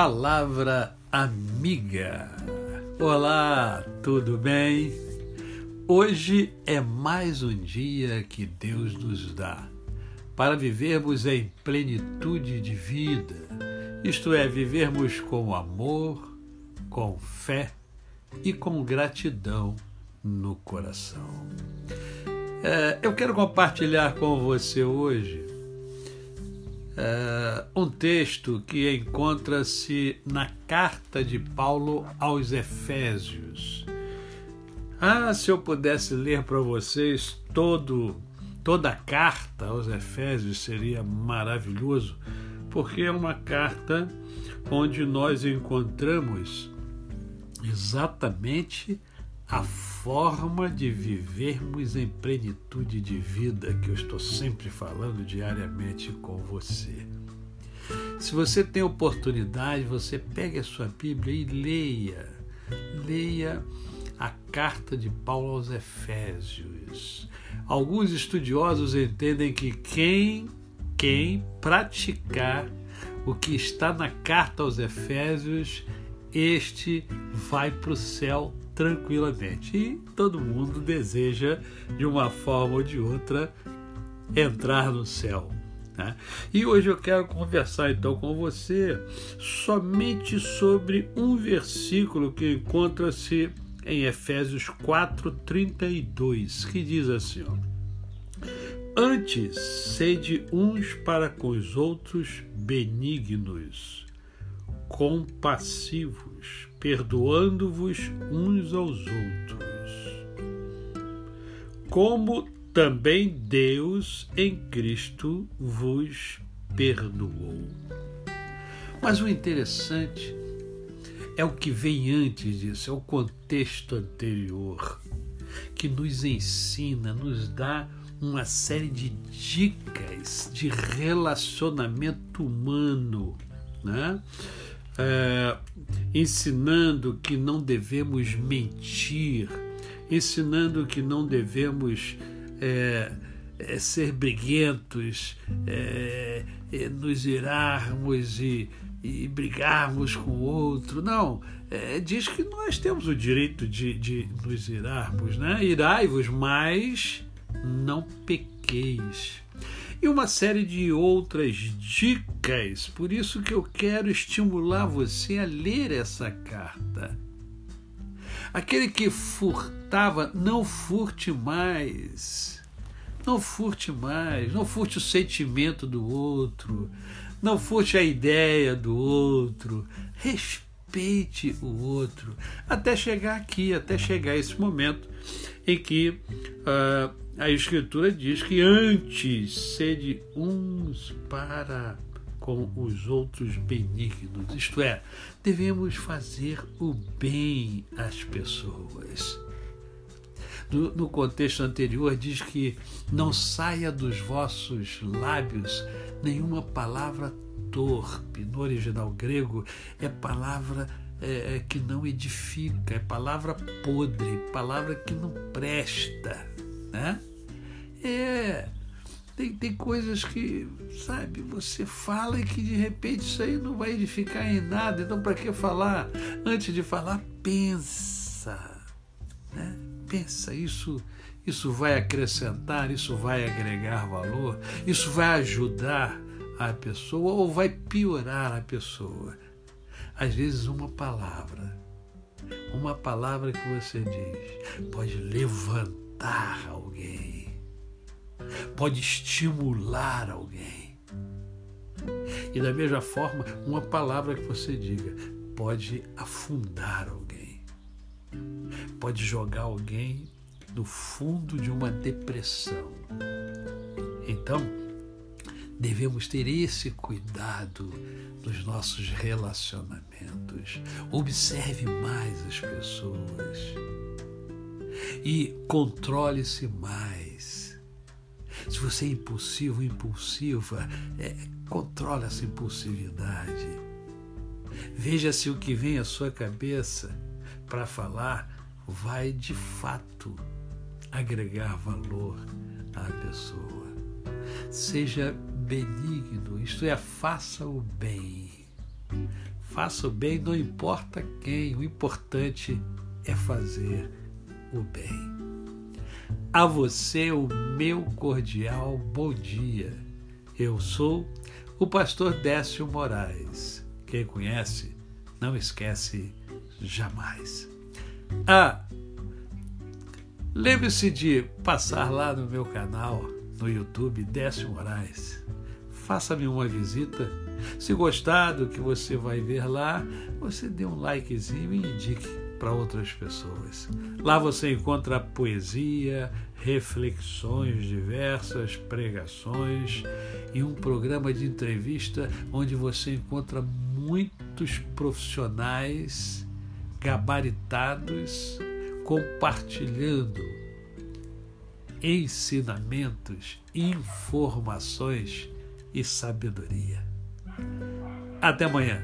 Palavra Amiga. Olá, tudo bem? Hoje é mais um dia que Deus nos dá para vivermos em plenitude de vida, isto é, vivermos com amor, com fé e com gratidão no coração. É, eu quero compartilhar com você hoje uh, um texto que encontra-se na carta de Paulo aos Efésios. Ah, se eu pudesse ler para vocês todo, toda a carta aos Efésios seria maravilhoso, porque é uma carta onde nós encontramos exatamente a forma de vivermos em plenitude de vida que eu estou sempre falando diariamente com você. Se você tem oportunidade, você pegue a sua Bíblia e leia. Leia a carta de Paulo aos Efésios. Alguns estudiosos entendem que quem quem praticar o que está na carta aos Efésios, este vai para o céu tranquilamente. E todo mundo deseja, de uma forma ou de outra, entrar no céu. Né? E hoje eu quero conversar então com você somente sobre um versículo que encontra-se em Efésios 4:32, que diz assim: ó, Antes sede uns para com os outros benignos, compassivos, perdoando-vos uns aos outros, como também Deus em Cristo vos perdoou. Mas o interessante é o que vem antes disso, é o contexto anterior, que nos ensina, nos dá uma série de dicas de relacionamento humano, né? É, ensinando que não devemos mentir, ensinando que não devemos é, é, ser briguentos, é, é, nos irarmos e, e, brigarmos com o outro. Não, é, diz que nós temos o direito de, de nos irarmos, né? Irai-vos, mas não pequeis e uma série de outras dicas. Por isso que eu quero estimular você a ler essa carta. Aquele que furtava, não furte mais. Não furte mais, não furte o sentimento do outro, não furte a ideia do outro. Respeite o outro até chegar aqui, até chegar esse momento em que uh, a Escritura diz que antes sede uns para com os outros benignos, isto é, devemos fazer o bem às pessoas. No, no, contexto anterior, diz que não saia dos vossos lábios nenhuma palavra torpe. No original grego, é palavra é, é que não edifica, é palavra podre, palavra que não presta. Né? É. Tem, tem coisas que, sabe, você fala e que de repente isso aí não vai edificar em nada. Então, para que falar? Antes de falar, pensa. Né? Pensa, isso, isso vai acrescentar, isso vai agregar valor, isso vai ajudar a pessoa ou vai piorar a pessoa. Às vezes, uma palavra, uma palavra que você diz, pode levantar alguém pode estimular alguém. E da mesma forma, uma palavra que você diga pode afundar alguém, pode jogar alguém no fundo de uma depressão. Então, devemos ter esse cuidado nos nossos relacionamentos. Observe mais as pessoas e controle-se mais se você é impulsivo, impulsiva, é, controle essa impulsividade. Veja se o que vem à sua cabeça para falar vai de fato agregar valor à pessoa. Seja benigno, isto é, faça o bem. faça o bem, não importa quem, o importante é fazer o bem. A você o meu cordial bom dia. Eu sou o pastor Décio Moraes. Quem conhece, não esquece jamais. Ah, lembre-se de passar lá no meu canal no YouTube Décio Moraes. Faça-me uma visita. Se gostar do que você vai ver lá, você dê um likezinho e indique para outras pessoas. Lá você encontra poesia, reflexões diversas, pregações e um programa de entrevista onde você encontra muitos profissionais gabaritados compartilhando ensinamentos, informações e sabedoria. Até amanhã.